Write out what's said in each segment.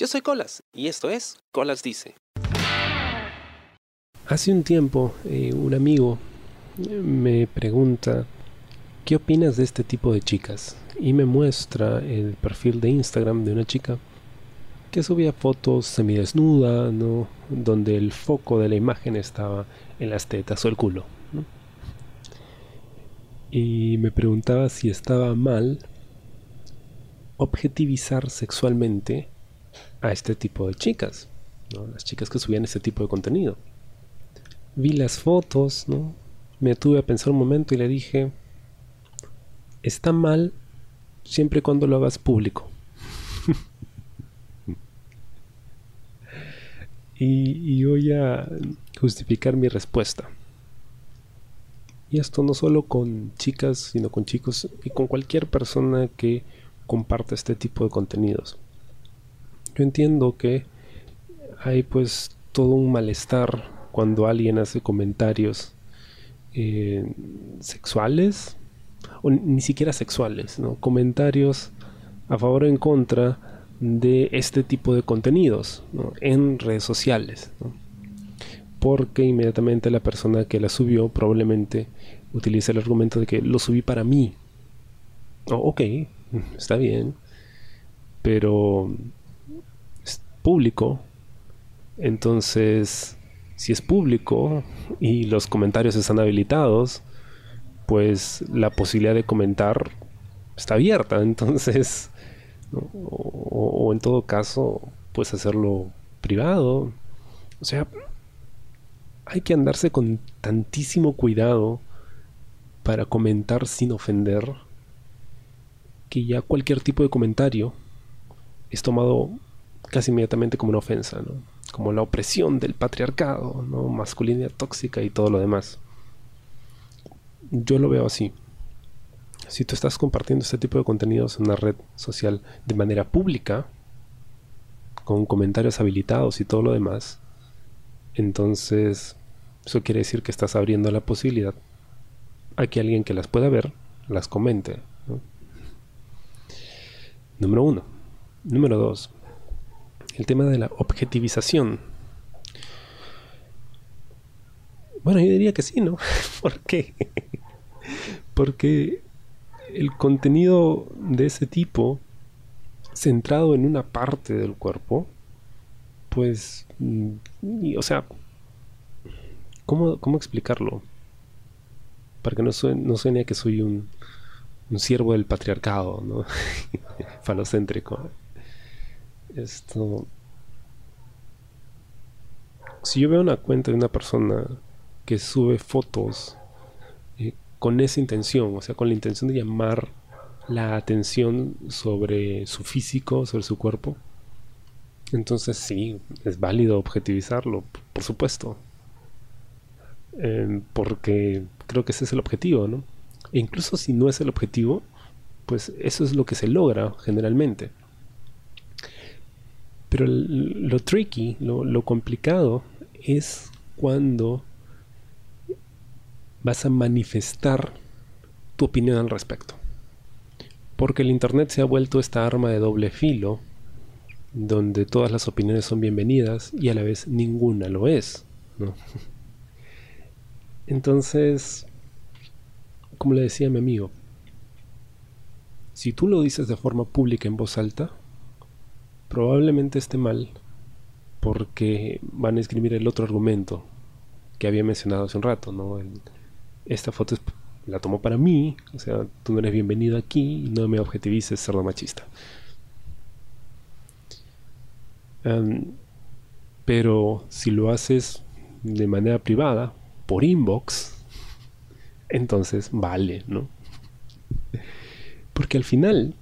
Yo soy Colas y esto es Colas Dice. Hace un tiempo eh, un amigo me pregunta ¿qué opinas de este tipo de chicas? Y me muestra el perfil de Instagram de una chica que subía fotos semidesnuda, ¿no? Donde el foco de la imagen estaba en las tetas o el culo. Y me preguntaba si estaba mal objetivizar sexualmente a este tipo de chicas, las chicas que subían este tipo de contenido. Vi las fotos, ¿no? me tuve a pensar un momento y le dije, está mal siempre y cuando lo hagas público. y, y voy a justificar mi respuesta. Y esto no solo con chicas, sino con chicos y con cualquier persona que comparte este tipo de contenidos. Yo entiendo que hay pues todo un malestar cuando alguien hace comentarios eh, sexuales o ni siquiera sexuales, ¿no? comentarios a favor o en contra de este tipo de contenidos en redes sociales. Porque inmediatamente la persona que la subió probablemente utiliza el argumento de que lo subí para mí. Oh, ok, está bien. Pero público. Entonces, si es público y los comentarios están habilitados, pues la posibilidad de comentar está abierta. Entonces, o, en todo caso, pues hacerlo privado. O sea, hay que andarse con tantísimo cuidado para comentar sin ofender que ya cualquier tipo de comentario es tomado casi inmediatamente como una ofensa, ¿no? como la opresión del patriarcado, ¿no? masculinidad tóxica y todo lo demás. Yo lo veo así. Si tú estás compartiendo este tipo de contenidos en una red social de manera pública, con comentarios habilitados y todo lo demás, entonces eso quiere decir que estás abriendo la posibilidad a que alguien que las pueda ver las comente. Número uno. Número dos el tema de la objetivización. Bueno, yo diría que sí, ¿no? ¿Por qué? Porque el contenido de ese tipo, centrado en una parte del cuerpo, pues, mm, o sea, ¿cómo, ¿cómo, explicarlo? Para que no suene, no suene que soy un, un siervo del patriarcado, ¿no? Falocéntrico. Esto. Si yo veo una cuenta de una persona que sube fotos eh, con esa intención, o sea, con la intención de llamar la atención sobre su físico, sobre su cuerpo, entonces sí, es válido objetivizarlo, por supuesto. Em, porque creo que ese es el objetivo, ¿no? E incluso si no es el objetivo, pues eso es lo que se logra generalmente. Pero lo tricky, lo, complicado es cuando vas a manifestar tu opinión al respecto. Porque el Internet se ha vuelto esta arma de doble filo, donde todas las opiniones son bienvenidas y a la vez ninguna lo es. Entonces, como le decía mi amigo, si tú lo dices de forma pública en voz alta, probablemente esté mal porque van a escribir el otro argumento que había mencionado hace un rato, ¿no? esta foto la tomó para mí, o sea, tú no eres bienvenido aquí no me objetivices, cerdo machista. pero si lo haces de manera privada, por inbox, entonces vale, ¿no? Porque al final,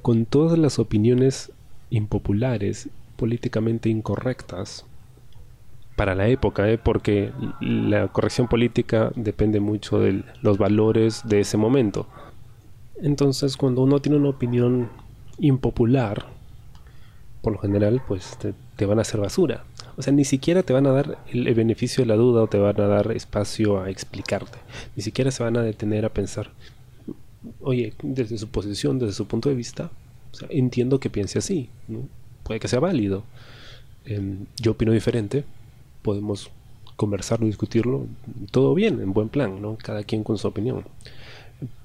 con todas las opiniones impopulares, políticamente incorrectas para la época, ¿eh? porque la corrección política depende mucho de los valores de ese momento. Entonces, cuando uno tiene una opinión impopular, por lo general, pues te, van a hacer basura. O sea, ni siquiera te van a dar el, beneficio de la duda o te van a dar espacio a explicarte. Ni siquiera se van a detener a pensar, oye, desde su posición, desde su punto de vista, entiendo que piense así, puede que sea válido. Em, yo opino diferente, podemos conversarlo, discutirlo, todo bien, en buen plan, ¿no? Cada quien con su opinión.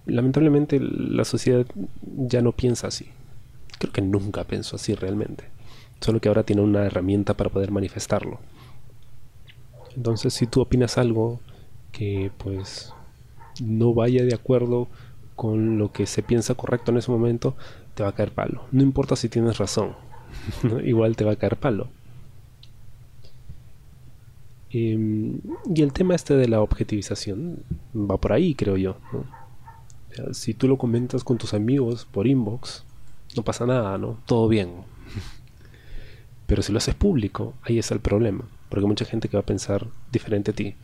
Lamentablemente la sociedad ya no piensa así. Creo que nunca pensó así realmente. Solo que ahora tiene una herramienta para poder manifestarlo. Entonces, si tú opinas algo que pues no vaya de acuerdo con lo que se piensa correcto en ese momento, te va a caer palo. No importa si tienes razón, igual te va a caer palo. Em, y el tema este de la objetivización va por ahí, creo yo. si tú lo comentas con tus amigos por inbox, no pasa nada, ¿no? Todo bien. Pero si lo haces público, ahí está el problema. Porque hay mucha gente que va a pensar diferente a ti.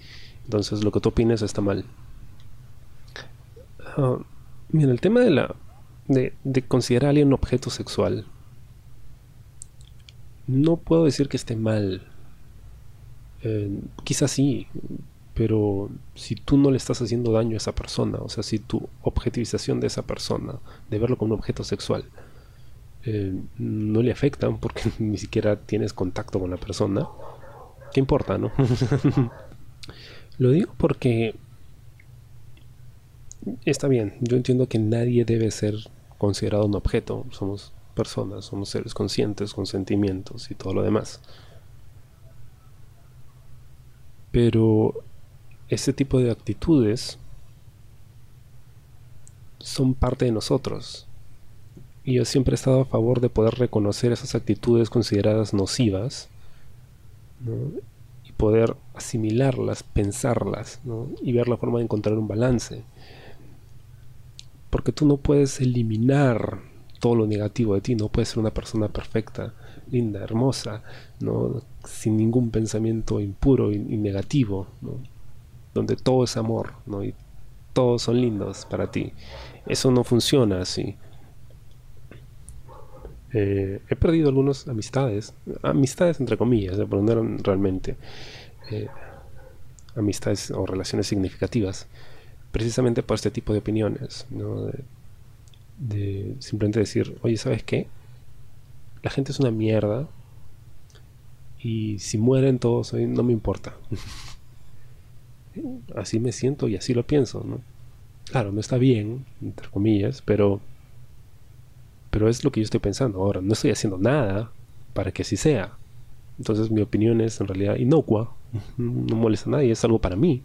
Entonces lo que tú opinas está mal. Ah, mira, el tema de la de, considerar a alguien un objeto sexual. No puedo decir que esté mal. Eh, quizás sí, pero si tú no le estás haciendo daño a esa persona, o sea, si tu objetivización de esa persona, de verlo como un objeto sexual, eh, no le afecta porque ni siquiera tienes contacto con la persona, ¿qué importa, no? Lo digo porque está bien, yo entiendo que nadie debe ser considerado un objeto, somos personas, somos seres conscientes con sentimientos y todo lo demás. Pero ese tipo de actitudes son parte de nosotros. Y yo siempre he estado a favor de poder reconocer esas actitudes consideradas nocivas y poder asimilarlas, pensarlas y ver la forma de encontrar un balance. Porque tú no puedes eliminar todo lo negativo de ti, no puedes ser una persona perfecta, linda, hermosa, ¿no? sin ningún pensamiento impuro y, negativo, donde todo es amor ¿no? y todos son lindos para ti. Eso no funciona así. Eh, he perdido algunas amistades, amistades entre comillas, pero no eran realmente eh, amistades o relaciones significativas, precisamente por este tipo de opiniones, de, simplemente decir, oye, ¿sabes qué? La gente es una mierda y si mueren todos, no me importa. así me siento y así lo pienso, ¿no? Claro, no está bien, entre comillas, pero pero es lo que yo estoy pensando. Ahora, no estoy haciendo nada para que así sea. Entonces mi opinión es en realidad inocua, no molesta a nadie, es algo para mí.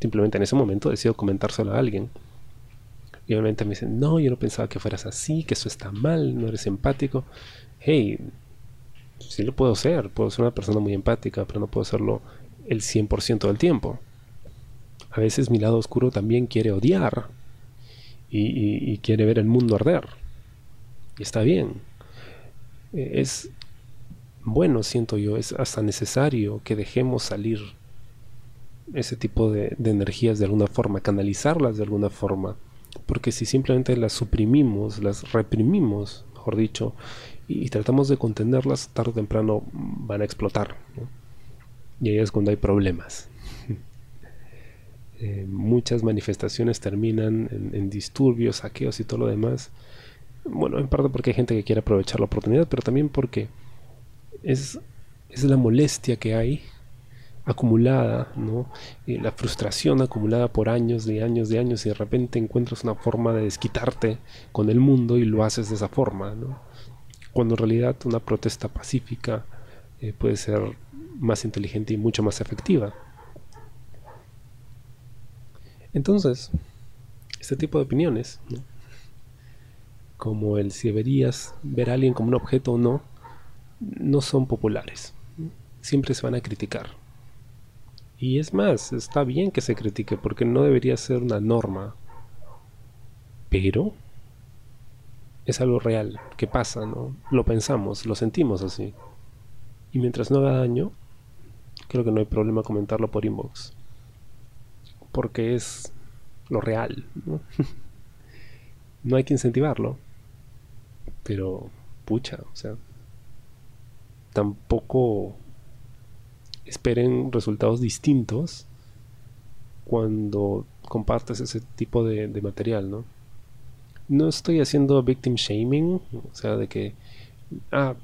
Simplemente en ese momento decido comentárselo a alguien. Y obviamente me dicen, no, yo no pensaba que fueras así, que eso está mal, no eres empático. Hey, sí lo puedo ser, puedo ser una persona muy empática, pero no puedo serlo el 100% del tiempo. A veces mi lado oscuro también quiere odiar y quiere ver el mundo arder. Y está bien. E, es bueno, siento yo, es hasta necesario que dejemos salir ese tipo de, energías de alguna forma, canalizarlas de alguna forma. Porque si simplemente las suprimimos, las reprimimos, mejor dicho, y, tratamos de contenerlas, tarde o temprano van a explotar. Y ahí es cuando hay problemas. Eh, muchas manifestaciones terminan en, en, disturbios, saqueos y todo lo demás bueno, en parte porque hay gente que quiere aprovechar la oportunidad, pero también porque es, es la molestia que hay acumulada, ¿no? La frustración acumulada por años de años de años y de repente encuentras una forma de desquitarte con el mundo y lo haces de esa forma. Cuando en realidad una protesta pacífica eh, puede ser más inteligente y mucho más efectiva. Entonces, este tipo de opiniones, como el si deberías ver a alguien como un objeto o no, no son populares. Siempre se van a criticar. Y es más, está bien que se critique porque no debería ser una norma. Pero es algo real, que pasa, ¿no? Lo pensamos, lo sentimos así. Y mientras no haga daño, creo que no hay problema comentarlo por inbox. Porque es lo real, ¿no? no hay que incentivarlo. Pero, pucha, o sea, tampoco esperen resultados distintos cuando compartes ese tipo de, material, ¿no? No estoy haciendo victim shaming, o sea, de que, ah,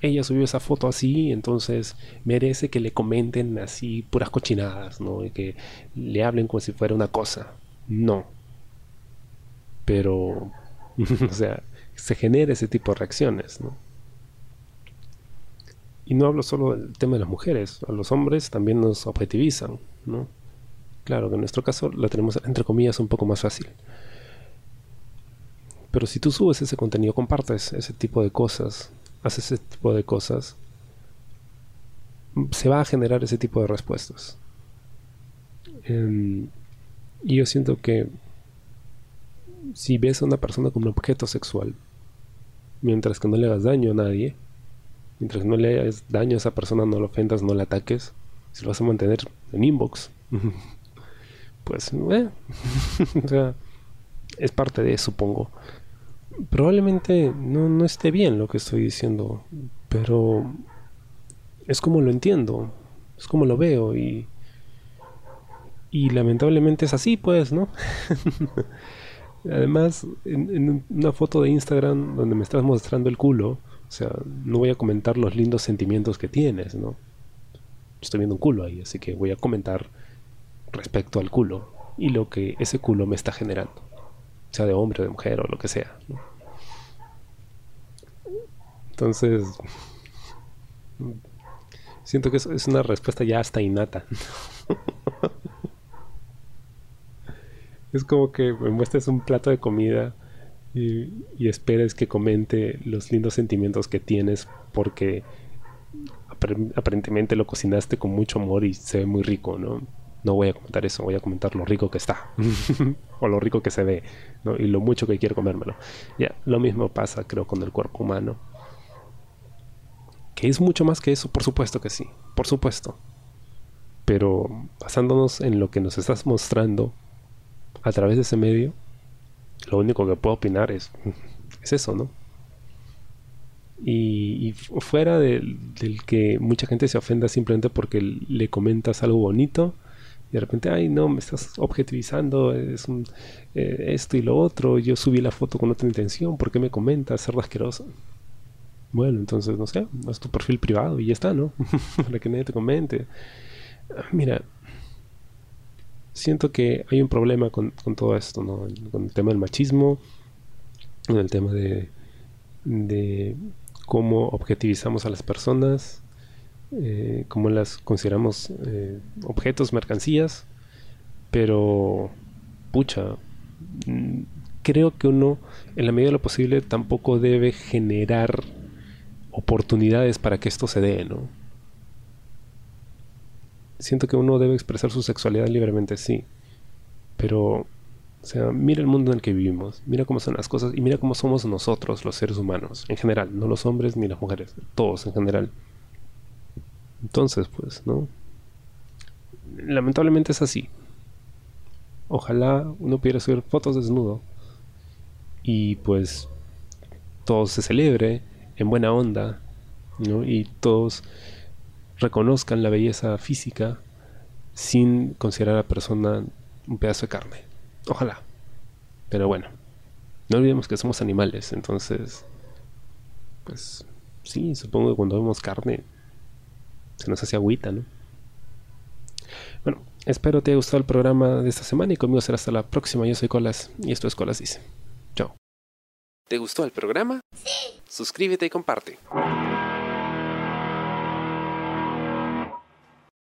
ella subió esa foto así, entonces merece que le comenten así puras cochinadas, ¿no? Y que le hablen como si fuera una cosa. No. Pero, o sea, se genera ese tipo de reacciones, ¿no? Y no hablo solo del tema de las mujeres, a los hombres también nos objetivizan, ¿no? Claro que en nuestro caso la tenemos, entre comillas, un poco más fácil. Pero si tú subes ese contenido, compartes ese tipo de cosas, haces ese tipo de cosas, se va a generar ese tipo de respuestas. Em, y yo siento que si ves a una persona como un objeto sexual, mientras que no le hagas daño a nadie, mientras no le hagas daño a esa persona, no lo ofendas, no le ataques, si lo vas a mantener en inbox, pues, eh, o sea, es parte de, supongo probablemente no, no esté bien lo que estoy diciendo, pero es como lo entiendo, es como lo veo y, y lamentablemente es así, pues, ¿no? Además, en, una foto de Instagram donde me estás mostrando el culo, o sea, no voy a comentar los lindos sentimientos que tienes, ¿no? Estoy viendo un culo ahí, así que voy a comentar respecto al culo y lo que ese culo me está generando, sea de hombre, de mujer o lo que sea. ¿no? Entonces, siento que es, una respuesta ya hasta innata. es como que me muestres un plato de comida y, esperes que comente los lindos sentimientos que tienes porque aparentemente lo cocinaste con mucho amor y se ve muy rico, ¿no? No voy a comentar eso, voy a comentar lo rico que está o lo rico que se ve y lo mucho que quiero comérmelo. Ya, lo mismo pasa creo con el cuerpo humano ¿Que es mucho más que eso? Por supuesto que sí, por supuesto. Pero basándonos en lo que nos estás mostrando a través de ese medio, lo único que puedo opinar es, es eso, ¿no? Y, fuera del que mucha gente se ofenda simplemente porque le comentas algo bonito y de repente, ay, no, me estás objetivizando, es eh, esto y lo otro, yo subí la foto con otra intención, ¿por qué me comentas, ser asqueroso? Bueno, entonces, no sé, haz tu perfil privado y ya está, ¿no? Para que nadie te comente. Mira, siento que hay un problema con, todo esto, ¿no? Con el tema del machismo, con el tema de, de cómo objetivizamos a las personas, eh, cómo las consideramos eh, objetos, mercancías, pero, pucha, mm, creo que uno, en la medida de lo posible, tampoco debe generar oportunidades para que esto se dé, ¿no? Siento que uno debe expresar su sexualidad libremente, sí. Pero, o sea, mira el mundo en el que vivimos, mira cómo son las cosas y mira cómo somos nosotros, los seres humanos, en general, no los hombres ni las mujeres, todos en general. Entonces, pues, ¿no? Lamentablemente es así. Ojalá uno pudiera subir fotos desnudo y pues todo se celebre en buena onda, ¿no? Y todos reconozcan la belleza física sin considerar a la persona un pedazo de carne. Ojalá. Pero bueno, no olvidemos que somos animales, entonces, pues sí, supongo que cuando vemos carne se nos hace agüita, ¿no? Bueno, espero te haya gustado el programa de esta semana y conmigo será hasta la próxima. Yo soy Colas y esto es Colas Dice. Chao. ¿Te gustó el programa? Sí. Suscríbete y comparte.